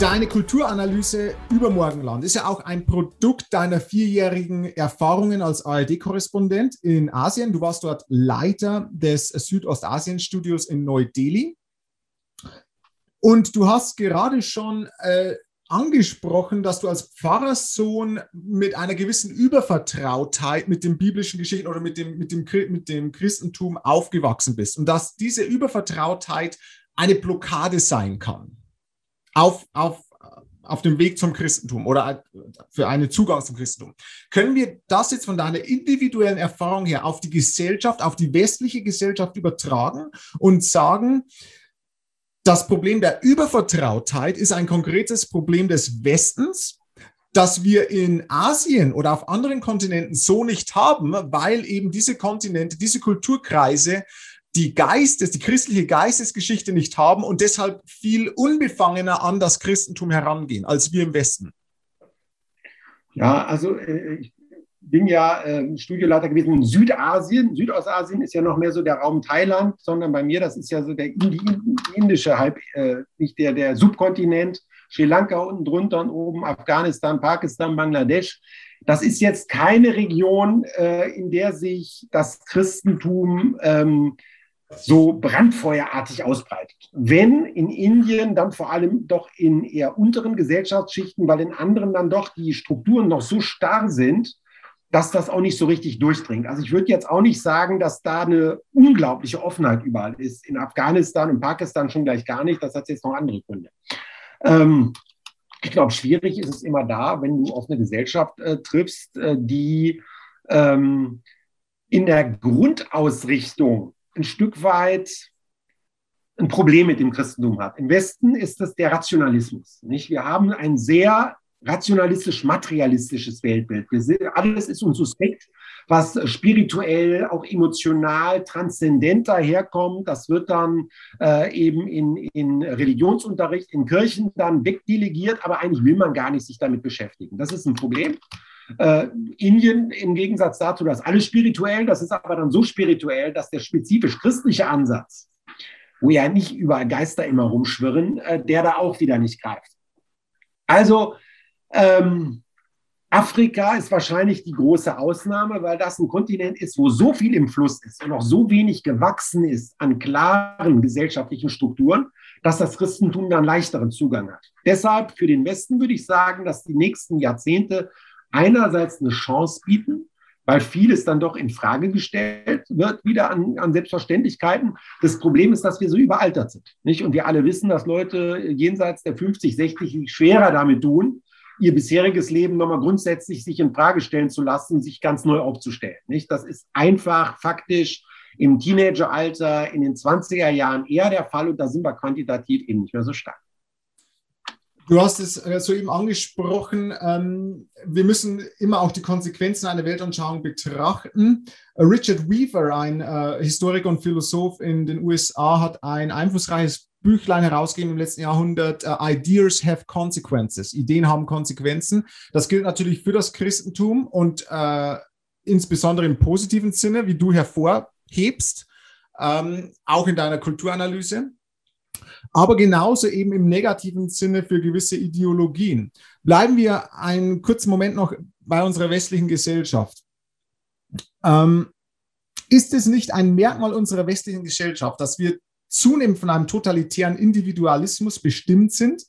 Deine Kulturanalyse Übermorgenland ist ja auch ein Produkt deiner vierjährigen Erfahrungen als ARD-Korrespondent in Asien. Du warst dort Leiter des Südostasien-Studios in Neu-Delhi. Und du hast gerade schon äh, angesprochen, dass du als Pfarrerssohn mit einer gewissen Übervertrautheit mit den biblischen Geschichten oder mit dem, mit dem, mit dem Christentum aufgewachsen bist und dass diese Übervertrautheit eine Blockade sein kann auf, auf, auf dem Weg zum Christentum oder für einen Zugang zum Christentum. Können wir das jetzt von deiner individuellen Erfahrung her auf die Gesellschaft, auf die westliche Gesellschaft übertragen und sagen, das Problem der Übervertrautheit ist ein konkretes Problem des Westens, das wir in Asien oder auf anderen Kontinenten so nicht haben, weil eben diese Kontinente, diese Kulturkreise die Geistes, die christliche Geistesgeschichte nicht haben und deshalb viel unbefangener an das Christentum herangehen als wir im Westen. Ja, also äh, ich bin ja äh, Studioleiter gewesen in Südasien. Südostasien ist ja noch mehr so der Raum Thailand, sondern bei mir, das ist ja so der Indi indische Halb, äh, nicht der, der Subkontinent. Sri Lanka unten drunter und oben, Afghanistan, Pakistan, Bangladesch. Das ist jetzt keine Region, äh, in der sich das Christentum ähm, so brandfeuerartig ausbreitet. Wenn in Indien, dann vor allem doch in eher unteren Gesellschaftsschichten, weil in anderen dann doch die Strukturen noch so starr sind, dass das auch nicht so richtig durchdringt. Also ich würde jetzt auch nicht sagen, dass da eine unglaubliche Offenheit überall ist. In Afghanistan und Pakistan schon gleich gar nicht. Das hat jetzt noch andere Gründe. Ähm, ich glaube, schwierig ist es immer da, wenn du auf eine Gesellschaft äh, triffst, äh, die ähm, in der Grundausrichtung ein Stück weit ein Problem mit dem Christentum hat. Im Westen ist das der Rationalismus. Nicht? Wir haben ein sehr rationalistisch-materialistisches Weltbild. Sind, alles ist uns suspekt, was spirituell, auch emotional, transzendent daherkommt. Das wird dann äh, eben in, in Religionsunterricht, in Kirchen dann wegdelegiert, aber eigentlich will man gar nicht sich damit beschäftigen. Das ist ein Problem. Äh, Indien im Gegensatz dazu, das ist alles spirituell, das ist aber dann so spirituell, dass der spezifisch christliche Ansatz, wo ja nicht überall Geister immer rumschwirren, äh, der da auch wieder nicht greift. Also ähm, Afrika ist wahrscheinlich die große Ausnahme, weil das ein Kontinent ist, wo so viel im Fluss ist und auch so wenig gewachsen ist an klaren gesellschaftlichen Strukturen, dass das Christentum dann leichteren Zugang hat. Deshalb für den Westen würde ich sagen, dass die nächsten Jahrzehnte einerseits eine Chance bieten, weil vieles dann doch in Frage gestellt wird, wieder an, an, Selbstverständlichkeiten. Das Problem ist, dass wir so überaltert sind. Nicht? Und wir alle wissen, dass Leute jenseits der 50, 60 schwerer damit tun, ihr bisheriges Leben nochmal grundsätzlich sich in Frage stellen zu lassen, sich ganz neu aufzustellen. Nicht? Das ist einfach faktisch im Teenageralter, in den 20er Jahren eher der Fall und da sind wir quantitativ eben nicht mehr so stark. Du hast es äh, soeben angesprochen. Ähm, wir müssen immer auch die Konsequenzen einer Weltanschauung betrachten. Richard Weaver, ein äh, Historiker und Philosoph in den USA, hat ein einflussreiches Büchlein herausgegeben im letzten Jahrhundert. Ideas have consequences. Ideen haben Konsequenzen. Das gilt natürlich für das Christentum und insbesondere im positiven Sinne, wie du hervorhebst, ähm, auch in deiner Kulturanalyse aber genauso eben im negativen Sinne für gewisse Ideologien. Bleiben wir einen kurzen Moment noch bei unserer westlichen Gesellschaft. Ähm, ist es nicht ein Merkmal unserer westlichen Gesellschaft, dass wir zunehmend von einem totalitären Individualismus bestimmt sind?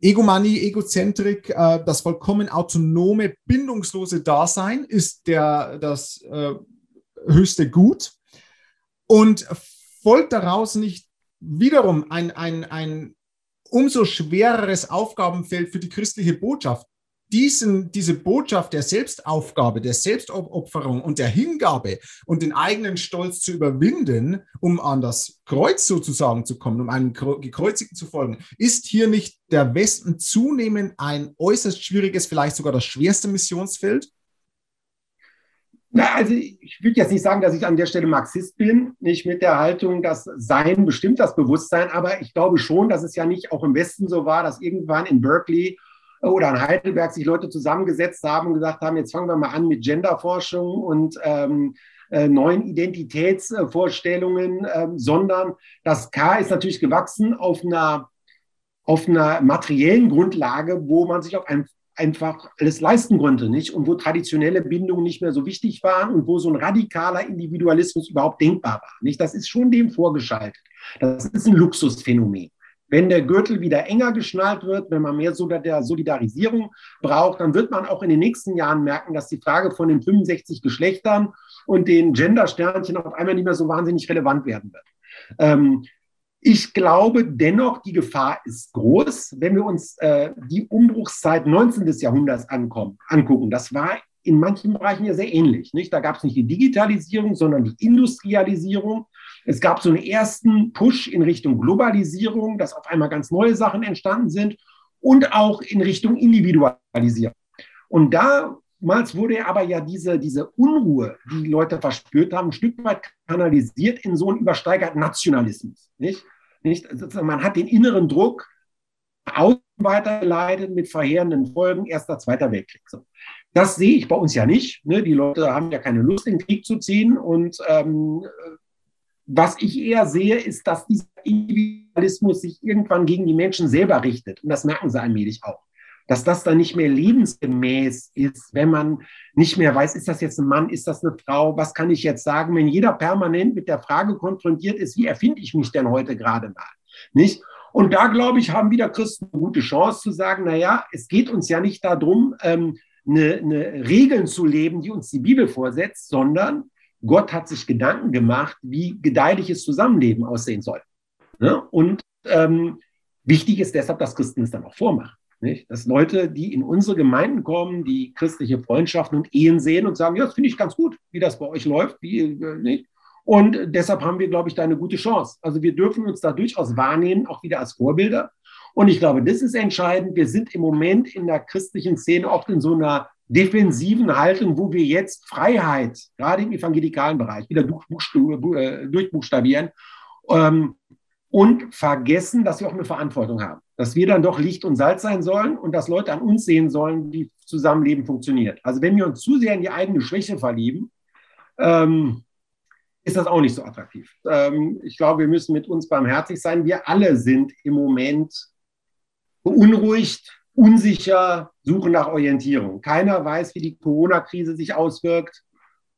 Egomanie, Egozentrik, äh, das vollkommen autonome, bindungslose Dasein ist der, das äh, höchste Gut. Und folgt daraus nicht wiederum ein, ein, ein umso schwereres Aufgabenfeld für die christliche Botschaft. Diesen, diese Botschaft der Selbstaufgabe, der Selbstopferung und der Hingabe und den eigenen Stolz zu überwinden, um an das Kreuz sozusagen zu kommen, um einem Gekreuzigten zu folgen, ist hier nicht der Westen zunehmend ein äußerst schwieriges, vielleicht sogar das schwerste Missionsfeld? Na, also ich würde jetzt nicht sagen, dass ich an der Stelle Marxist bin, nicht mit der Haltung, dass Sein bestimmt das Bewusstsein, aber ich glaube schon, dass es ja nicht auch im Westen so war, dass irgendwann in Berkeley oder in Heidelberg sich Leute zusammengesetzt haben und gesagt haben, jetzt fangen wir mal an mit Genderforschung und ähm, äh, neuen Identitätsvorstellungen, äh, sondern das K ist natürlich gewachsen auf einer, auf einer materiellen Grundlage, wo man sich auf ein, einfach alles leisten konnte, nicht? Und wo traditionelle Bindungen nicht mehr so wichtig waren und wo so ein radikaler Individualismus überhaupt denkbar war, nicht? Das ist schon dem vorgeschaltet. Das ist ein Luxusphänomen. Wenn der Gürtel wieder enger geschnallt wird, wenn man mehr Solidarisierung braucht, dann wird man auch in den nächsten Jahren merken, dass die Frage von den 65 Geschlechtern und den Gender-Sternchen auf einmal nicht mehr so wahnsinnig relevant werden wird. Ähm, ich glaube dennoch, die Gefahr ist groß, wenn wir uns äh, die Umbruchszeit 19. Jahrhunderts ankommen, angucken. Das war in manchen Bereichen ja sehr ähnlich. Nicht? Da gab es nicht die Digitalisierung, sondern die Industrialisierung. Es gab so einen ersten Push in Richtung Globalisierung, dass auf einmal ganz neue Sachen entstanden sind und auch in Richtung Individualisierung. Und damals wurde aber ja diese, diese Unruhe, die, die Leute verspürt haben, ein Stück weit kanalisiert in so einen übersteigerten Nationalismus. Nicht? Nicht? Also man hat den inneren Druck außen weitergeleitet mit verheerenden Folgen, erster, zweiter Weltkrieg. Das sehe ich bei uns ja nicht. Ne? Die Leute haben ja keine Lust, in den Krieg zu ziehen. Und ähm, was ich eher sehe, ist, dass dieser Individualismus sich irgendwann gegen die Menschen selber richtet. Und das merken sie allmählich auch. Dass das dann nicht mehr lebensgemäß ist, wenn man nicht mehr weiß, ist das jetzt ein Mann, ist das eine Frau, was kann ich jetzt sagen, wenn jeder permanent mit der Frage konfrontiert ist, wie erfinde ich mich denn heute gerade mal? Nicht? Und da, glaube ich, haben wieder Christen eine gute Chance zu sagen, naja, es geht uns ja nicht darum, ähm, eine, eine Regeln zu leben, die uns die Bibel vorsetzt, sondern Gott hat sich Gedanken gemacht, wie gedeihliches Zusammenleben aussehen soll. Ne? Und ähm, wichtig ist deshalb, dass Christen es dann auch vormachen. Nicht? Dass Leute, die in unsere Gemeinden kommen, die christliche Freundschaften und Ehen sehen und sagen, ja, das finde ich ganz gut, wie das bei euch läuft. Wie, äh, nicht? Und deshalb haben wir, glaube ich, da eine gute Chance. Also wir dürfen uns da durchaus wahrnehmen, auch wieder als Vorbilder. Und ich glaube, das ist entscheidend. Wir sind im Moment in der christlichen Szene oft in so einer defensiven Haltung, wo wir jetzt Freiheit, gerade im evangelikalen Bereich, wieder äh, durchbuchstabieren ähm, und vergessen, dass wir auch eine Verantwortung haben. Dass wir dann doch Licht und Salz sein sollen und dass Leute an uns sehen sollen, wie Zusammenleben funktioniert. Also wenn wir uns zu sehr in die eigene Schwäche verlieben, ähm, ist das auch nicht so attraktiv. Ähm, ich glaube, wir müssen mit uns barmherzig sein. Wir alle sind im Moment beunruhigt, unsicher, suchen nach Orientierung. Keiner weiß, wie die Corona-Krise sich auswirkt.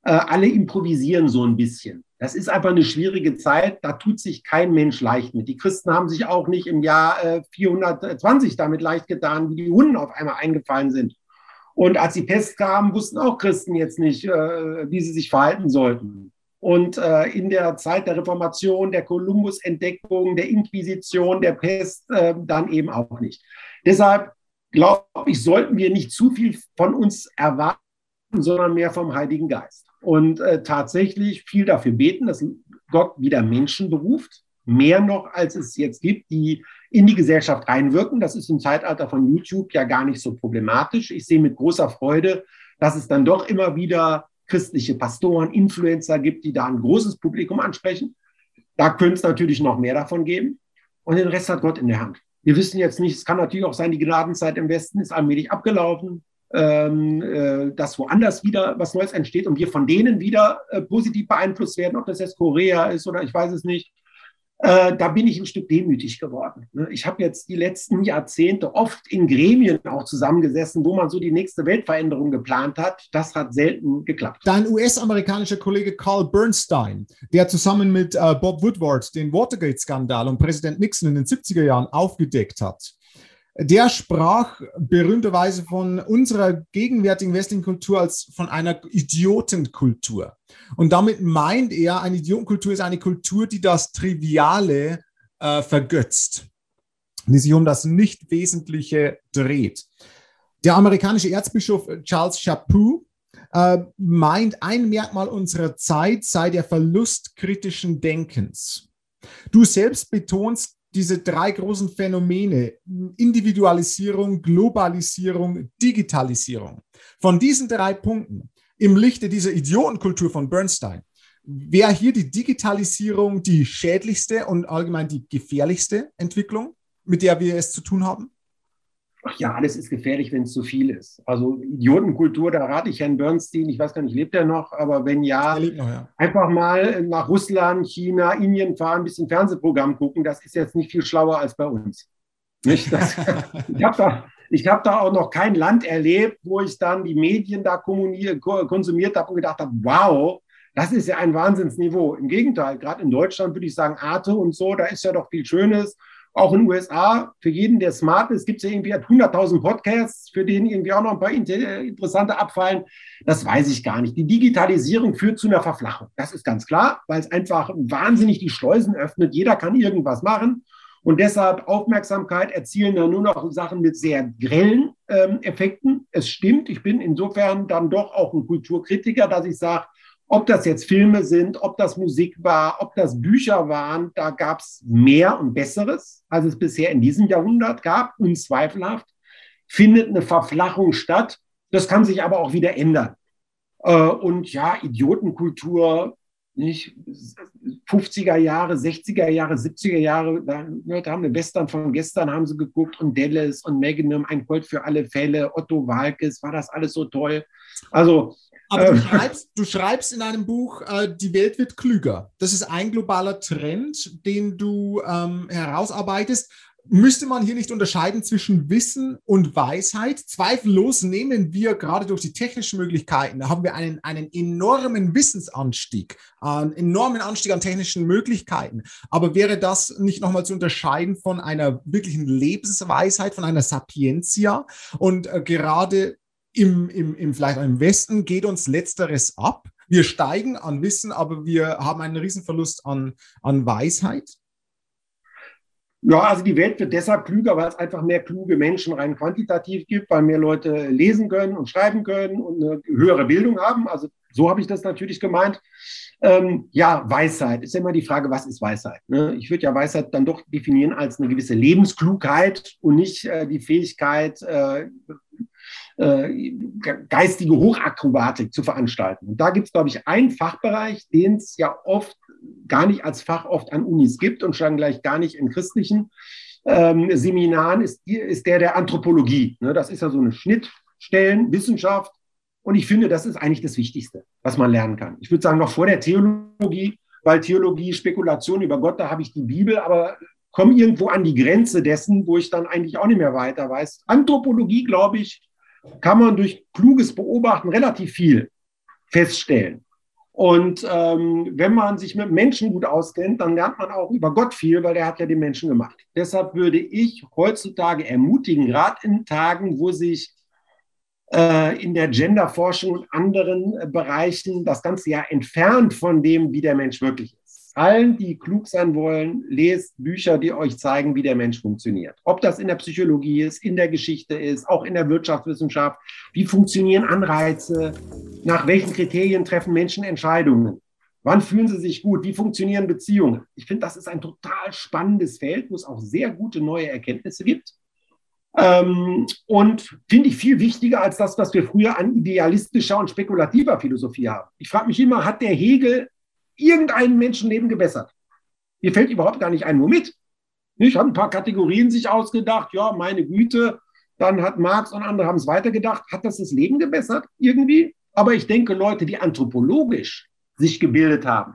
Äh, alle improvisieren so ein bisschen. Das ist einfach eine schwierige Zeit. Da tut sich kein Mensch leicht mit. Die Christen haben sich auch nicht im Jahr äh, 420 damit leicht getan, wie die Hunden auf einmal eingefallen sind. Und als die Pest kam, wussten auch Christen jetzt nicht, äh, wie sie sich verhalten sollten. Und äh, in der Zeit der Reformation, der Kolumbus-Entdeckung, der Inquisition, der Pest äh, dann eben auch nicht. Deshalb glaube ich, sollten wir nicht zu viel von uns erwarten, sondern mehr vom Heiligen Geist. Und äh, tatsächlich viel dafür beten, dass Gott wieder Menschen beruft, mehr noch, als es jetzt gibt, die in die Gesellschaft reinwirken. Das ist im Zeitalter von YouTube ja gar nicht so problematisch. Ich sehe mit großer Freude, dass es dann doch immer wieder christliche Pastoren, Influencer gibt, die da ein großes Publikum ansprechen. Da könnte es natürlich noch mehr davon geben. Und den Rest hat Gott in der Hand. Wir wissen jetzt nicht, es kann natürlich auch sein, die Gnadenzeit im Westen ist allmählich abgelaufen, ähm, äh, dass woanders wieder was Neues entsteht und wir von denen wieder äh, positiv beeinflusst werden, ob das jetzt Korea ist oder ich weiß es nicht äh, da bin ich ein Stück demütig geworden. Ne? Ich habe jetzt die letzten Jahrzehnte oft in Gremien auch zusammengesessen, wo man so die nächste Weltveränderung geplant hat. Das hat selten geklappt. Dein US-amerikanischer Kollege Carl Bernstein, der zusammen mit äh, Bob Woodward den Watergate-Skandal und Präsident Nixon in den 70er Jahren aufgedeckt hat, der sprach berühmterweise von unserer gegenwärtigen westlichen Kultur als von einer Idiotenkultur. Und damit meint er, eine Idiotenkultur ist eine Kultur, die das Triviale äh, vergötzt, die sich um das Nicht-Wesentliche dreht. Der amerikanische Erzbischof Charles Chaput äh, meint, ein Merkmal unserer Zeit sei der Verlust kritischen Denkens. Du selbst betonst diese drei großen Phänomene, Individualisierung, Globalisierung, Digitalisierung. Von diesen drei Punkten im Lichte dieser Idiotenkultur von Bernstein, wäre hier die Digitalisierung die schädlichste und allgemein die gefährlichste Entwicklung, mit der wir es zu tun haben? Ach ja, alles ist gefährlich, wenn es zu viel ist. Also Idiotenkultur, da rate ich Herrn Bernstein, ich weiß gar nicht, lebt er noch, aber wenn ja, noch, ja, einfach mal nach Russland, China, Indien fahren, ein bisschen Fernsehprogramm gucken, das ist jetzt nicht viel schlauer als bei uns. Nicht? Das, ich habe da, hab da auch noch kein Land erlebt, wo ich dann die Medien da konsumiert habe und gedacht habe, wow, das ist ja ein Wahnsinnsniveau. Im Gegenteil, gerade in Deutschland würde ich sagen, Arte und so, da ist ja doch viel Schönes auch in den USA, für jeden, der smart ist, gibt es ja irgendwie 100.000 Podcasts, für den irgendwie auch noch ein paar interessante abfallen. Das weiß ich gar nicht. Die Digitalisierung führt zu einer Verflachung. Das ist ganz klar, weil es einfach wahnsinnig die Schleusen öffnet. Jeder kann irgendwas machen. Und deshalb Aufmerksamkeit erzielen dann nur noch Sachen mit sehr grellen ähm, Effekten. Es stimmt, ich bin insofern dann doch auch ein Kulturkritiker, dass ich sage, ob das jetzt Filme sind, ob das Musik war, ob das Bücher waren, da gab es mehr und Besseres, als es bisher in diesem Jahrhundert gab, unzweifelhaft. Findet eine Verflachung statt. Das kann sich aber auch wieder ändern. Äh, und ja, Idiotenkultur, nicht 50er Jahre, 60er Jahre, 70er Jahre, da, da haben wir Western von gestern haben sie geguckt und Dallas und Magnum, ein Colt für alle Fälle, Otto Walkes, war das alles so toll. Also aber du, ähm. schreibst, du schreibst in einem Buch, äh, die Welt wird klüger. Das ist ein globaler Trend, den du ähm, herausarbeitest. Müsste man hier nicht unterscheiden zwischen Wissen und Weisheit? Zweifellos nehmen wir gerade durch die technischen Möglichkeiten, da haben wir einen, einen enormen Wissensanstieg, einen enormen Anstieg an technischen Möglichkeiten. Aber wäre das nicht nochmal zu unterscheiden von einer wirklichen Lebensweisheit, von einer Sapientia? Und äh, gerade im, im, im, vielleicht im Westen geht uns letzteres ab. Wir steigen an Wissen, aber wir haben einen Riesenverlust an, an Weisheit. Ja, also die Welt wird deshalb klüger, weil es einfach mehr kluge Menschen rein quantitativ gibt, weil mehr Leute lesen können und schreiben können und eine höhere Bildung haben. Also so habe ich das natürlich gemeint. Ähm, ja, Weisheit ist ja immer die Frage, was ist Weisheit? Ne? Ich würde ja Weisheit dann doch definieren als eine gewisse Lebensklugheit und nicht äh, die Fähigkeit, äh, äh, geistige Hochakrobatik zu veranstalten. Und da gibt es, glaube ich, einen Fachbereich, den es ja oft gar nicht als Fach oft an Unis gibt und schon gleich gar nicht in christlichen ähm, Seminaren, ist, ist der der Anthropologie. Ne, das ist ja so eine Schnittstellenwissenschaft. Und ich finde, das ist eigentlich das Wichtigste, was man lernen kann. Ich würde sagen, noch vor der Theologie, weil Theologie, Spekulation über Gott, da habe ich die Bibel, aber komme irgendwo an die Grenze dessen, wo ich dann eigentlich auch nicht mehr weiter weiß. Anthropologie, glaube ich, kann man durch kluges Beobachten relativ viel feststellen. Und ähm, wenn man sich mit Menschen gut auskennt, dann lernt man auch über Gott viel, weil er hat ja den Menschen gemacht. Deshalb würde ich heutzutage ermutigen, gerade in Tagen, wo sich äh, in der Genderforschung und anderen äh, Bereichen das Ganze ja entfernt von dem, wie der Mensch wirklich ist allen, die klug sein wollen, lest Bücher, die euch zeigen, wie der Mensch funktioniert. Ob das in der Psychologie ist, in der Geschichte ist, auch in der Wirtschaftswissenschaft. Wie funktionieren Anreize? Nach welchen Kriterien treffen Menschen Entscheidungen? Wann fühlen sie sich gut? Wie funktionieren Beziehungen? Ich finde, das ist ein total spannendes Feld, wo es auch sehr gute neue Erkenntnisse gibt. Ähm, und finde ich viel wichtiger als das, was wir früher an idealistischer und spekulativer Philosophie haben. Ich frage mich immer, hat der Hegel irgendein Menschenleben gebessert. Mir fällt überhaupt gar nicht ein, womit. Ich habe ein paar Kategorien sich ausgedacht, ja, meine Güte. Dann hat Marx und andere haben es weitergedacht. Hat das das Leben gebessert irgendwie? Aber ich denke, Leute, die anthropologisch sich gebildet haben,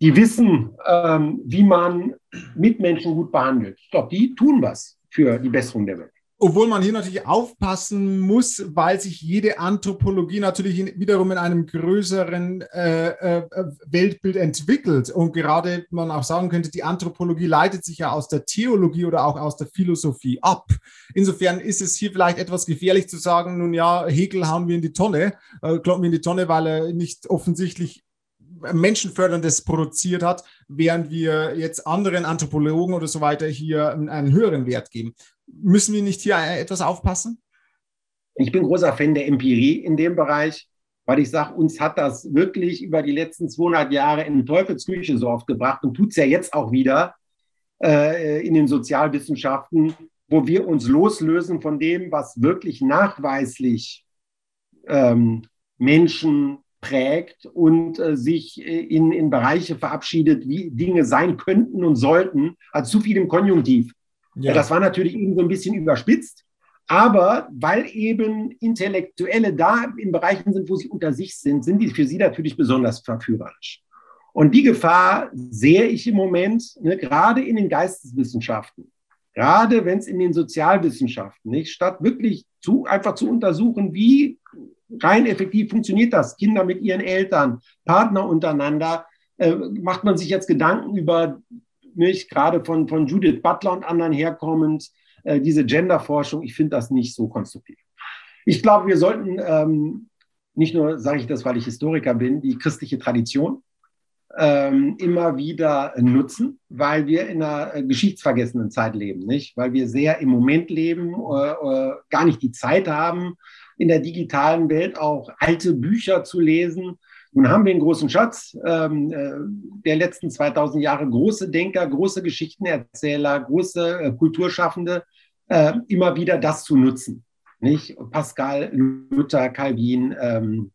die wissen, ähm, wie man Mitmenschen gut behandelt. Glaube, die tun was für die Besserung der Welt. Obwohl man hier natürlich aufpassen muss, weil sich jede Anthropologie natürlich in, wiederum in einem größeren äh, äh, Weltbild entwickelt. Und gerade man auch sagen könnte, die Anthropologie leitet sich ja aus der Theologie oder auch aus der Philosophie ab. Insofern ist es hier vielleicht etwas gefährlich zu sagen, nun ja, Hegel haben wir in die Tonne, äh, kloppen wir in die Tonne, weil er nicht offensichtlich Menschenförderndes produziert hat, während wir jetzt anderen Anthropologen oder so weiter hier einen höheren Wert geben. Müssen wir nicht hier etwas aufpassen? Ich bin großer Fan der Empirie in dem Bereich, weil ich sage, uns hat das wirklich über die letzten 200 Jahre in Teufelsküche so oft gebracht und tut es ja jetzt auch wieder äh, in den Sozialwissenschaften, wo wir uns loslösen von dem, was wirklich nachweislich ähm, Menschen prägt und äh, sich äh, in, in Bereiche verabschiedet, wie Dinge sein könnten und sollten, als zu viel im Konjunktiv. Ja. Das war natürlich eben so ein bisschen überspitzt. Aber weil eben Intellektuelle da in Bereichen sind, wo sie unter sich sind, sind die für sie natürlich besonders verführerisch. Und die Gefahr sehe ich im Moment, ne, gerade in den Geisteswissenschaften, gerade wenn es in den Sozialwissenschaften, nicht, statt wirklich zu, einfach zu untersuchen, wie rein effektiv funktioniert das, Kinder mit ihren Eltern, Partner untereinander, äh, macht man sich jetzt Gedanken über, nicht, gerade von, von Judith Butler und anderen herkommend, äh, diese Genderforschung, ich finde das nicht so konstruktiv. Ich glaube, wir sollten ähm, nicht nur, sage ich das, weil ich Historiker bin, die christliche Tradition ähm, immer wieder nutzen, weil wir in einer äh, geschichtsvergessenen Zeit leben, nicht? Weil wir sehr im Moment leben, äh, äh, gar nicht die Zeit haben, in der digitalen Welt auch alte Bücher zu lesen. Nun haben wir einen großen Schatz ähm, äh, der letzten 2000 Jahre, große Denker, große Geschichtenerzähler, große äh, Kulturschaffende, äh, immer wieder das zu nutzen. Nicht? Pascal, Luther, Calvin, ähm,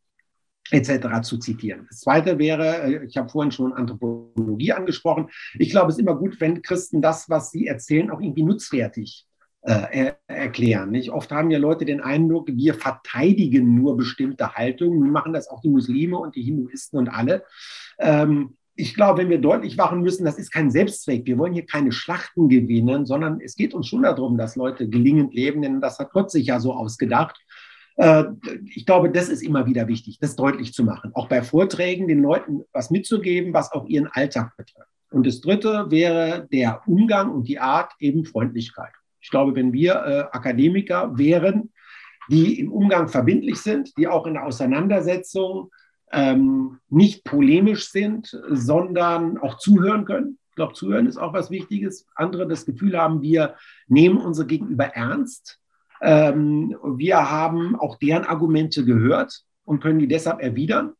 etc. zu zitieren. Das Zweite wäre, äh, ich habe vorhin schon Anthropologie angesprochen. Ich glaube, es ist immer gut, wenn Christen das, was sie erzählen, auch irgendwie nutzwertig äh, erklären. Nicht? Oft haben ja Leute den Eindruck, wir verteidigen nur bestimmte Haltungen. Nun machen das auch die Muslime und die Hinduisten und alle. Ähm, ich glaube, wenn wir deutlich machen müssen, das ist kein Selbstzweck. Wir wollen hier keine Schlachten gewinnen, sondern es geht uns schon darum, dass Leute gelingend leben, denn das hat Gott sich ja so ausgedacht. Äh, ich glaube, das ist immer wieder wichtig, das deutlich zu machen. Auch bei Vorträgen den Leuten was mitzugeben, was auch ihren Alltag betrifft. Und das Dritte wäre der Umgang und die Art eben Freundlichkeit. Ich glaube, wenn wir äh, Akademiker wären, die im Umgang verbindlich sind, die auch in der Auseinandersetzung ähm, nicht polemisch sind, sondern auch zuhören können. Ich glaube, zuhören ist auch was Wichtiges. Andere das Gefühl haben, wir nehmen unsere Gegenüber ernst ähm, wir haben auch deren Argumente gehört und können die deshalb erwidern.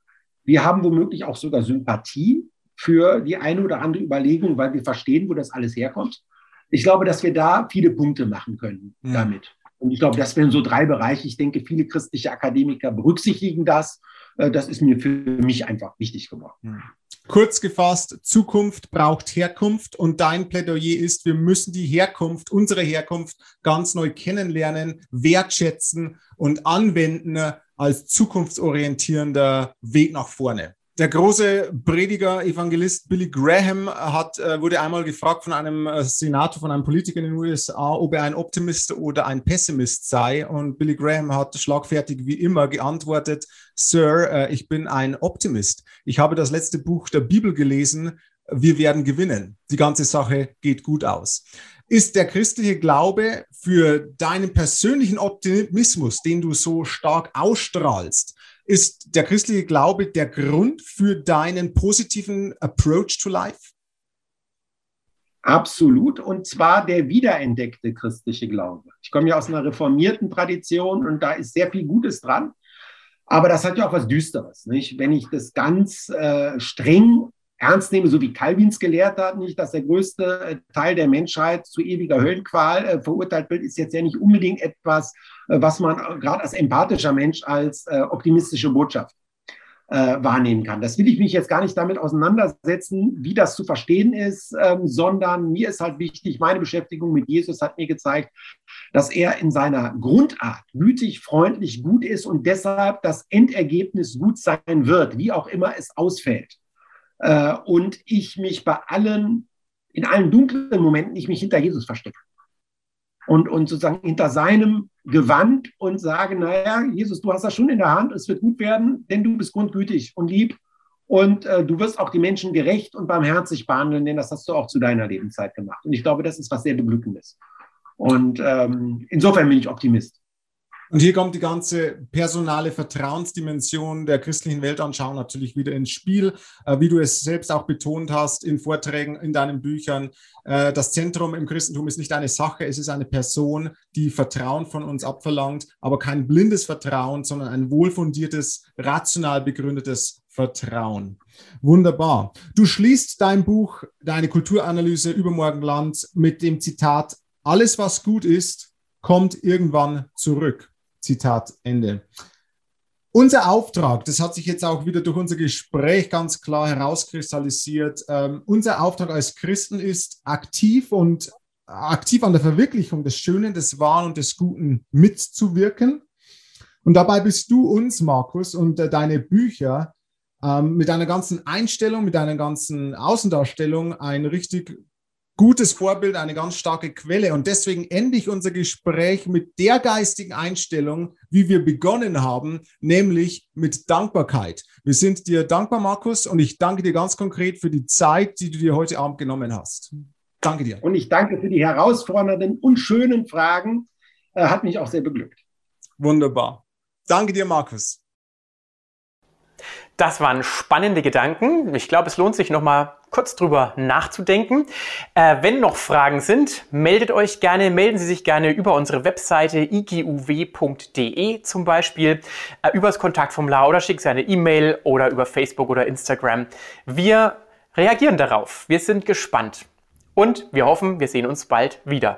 Wir haben womöglich auch sogar Sympathie für die eine oder andere Überlegung, weil wir verstehen, wo das alles herkommt. Ich glaube, dass wir da viele Punkte machen können mhm. damit. Und ich glaube, das wären so drei Bereiche. Ich denke, viele christliche Akademiker berücksichtigen das. Äh, das ist mir für mich einfach wichtig geworden. Mhm. Kurz gefasst, Zukunft braucht Herkunft und dein Plädoyer ist, wir müssen die Herkunft, unsere Herkunft ganz neu kennenlernen, wertschätzen und anwenden als zukunftsorientierender Weg nach vorne. Der große Prediger, Evangelist Billy Graham hat, äh, wurde einmal gefragt von einem äh, Senator, von einem Politiker in den USA, ob er ein Optimist oder ein Pessimist sei. Und Billy Graham hat schlagfertig wie immer geantwortet, Sir, äh, ich bin ein Optimist. Ich habe das letzte Buch der Bibel gelesen. Wir werden gewinnen. Die ganze Sache geht gut aus. Ist der christliche Glaube für deinen persönlichen Optimismus, den du so stark ausstrahlst, ist der christliche Glaube der Grund für deinen positiven Approach to life? Absolut, und zwar der wiederentdeckte christliche Glaube. Ich komme ja aus einer reformierten Tradition und da ist sehr viel Gutes dran. Aber das hat ja auch was Düsteres. Nicht? Wenn ich das ganz äh, streng ernst nehme, so wie Calvins gelehrt hat, nicht, dass der größte äh, Teil der Menschheit zu ewiger Höllenqual äh, verurteilt wird, ist jetzt ja nicht unbedingt etwas, äh, was man äh, gerade als empathischer Mensch als äh, optimistische Botschaft äh, wahrnehmen kann. Das will ich mich jetzt gar nicht damit auseinandersetzen, wie das zu verstehen ist, ähm, sondern mir ist halt wichtig, meine Beschäftigung mit Jesus hat mir gezeigt, dass er in seiner Grundart gütig, freundlich, gut ist und deshalb das Endergebnis gut sein wird, wie auch immer es ausfällt. Äh, und ich mich bei allen, in allen dunklen Momenten, ich mich hinter Jesus verstecke. Und, und sozusagen hinter seinem Gewand und sage, naja, Jesus, du hast das schon in der Hand, es wird gut werden, denn du bist grundgütig und lieb und äh, du wirst auch die Menschen gerecht und barmherzig behandeln, denn das hast du auch zu deiner Lebenszeit gemacht. Und ich glaube, das ist was sehr Beglückendes. Und ähm, insofern bin ich Optimist. Und hier kommt die ganze personale Vertrauensdimension der christlichen Weltanschauung natürlich wieder ins Spiel, äh, wie du es selbst auch betont hast in Vorträgen, in deinen Büchern. Äh, das Zentrum im Christentum ist nicht eine Sache, es ist eine Person, die Vertrauen von uns abverlangt, aber kein blindes Vertrauen, sondern ein wohlfundiertes, rational begründetes Vertrauen. Wunderbar. Du schließt dein Buch, deine Kulturanalyse Übermorgenland mit dem Zitat, alles was gut ist, kommt irgendwann zurück. Zitat Ende. Unser Auftrag, das hat sich jetzt auch wieder durch unser Gespräch ganz klar herauskristallisiert, ähm, unser Auftrag als Christen ist, aktiv und aktiv an der Verwirklichung des Schönen, des Wahren und des Guten mitzuwirken. Und dabei bist du uns, Markus, und äh, deine Bücher ähm, mit deiner ganzen Einstellung, mit deiner ganzen Außendarstellung ein richtig gutes Vorbild, eine ganz starke Quelle. Und deswegen ende ich unser Gespräch mit der geistigen Einstellung, wie wir begonnen haben, nämlich mit Dankbarkeit. Wir sind dir dankbar, Markus, und ich danke dir ganz konkret für die Zeit, die du dir heute Abend genommen hast. Danke dir. Und ich danke für die herausfordernden und schönen Fragen. Äh, hat mich auch sehr beglückt. Wunderbar. Danke dir, Markus. Das waren spannende Gedanken. Ich glaube, es lohnt sich noch mal kurz drüber nachzudenken. Äh, wenn noch Fragen sind, meldet euch gerne, melden Sie sich gerne über unsere Webseite iguw.de zum Beispiel, äh, übers Kontaktformular oder schickt Sie eine E-Mail oder über Facebook oder Instagram. Wir reagieren darauf. Wir sind gespannt und wir hoffen, wir sehen uns bald wieder.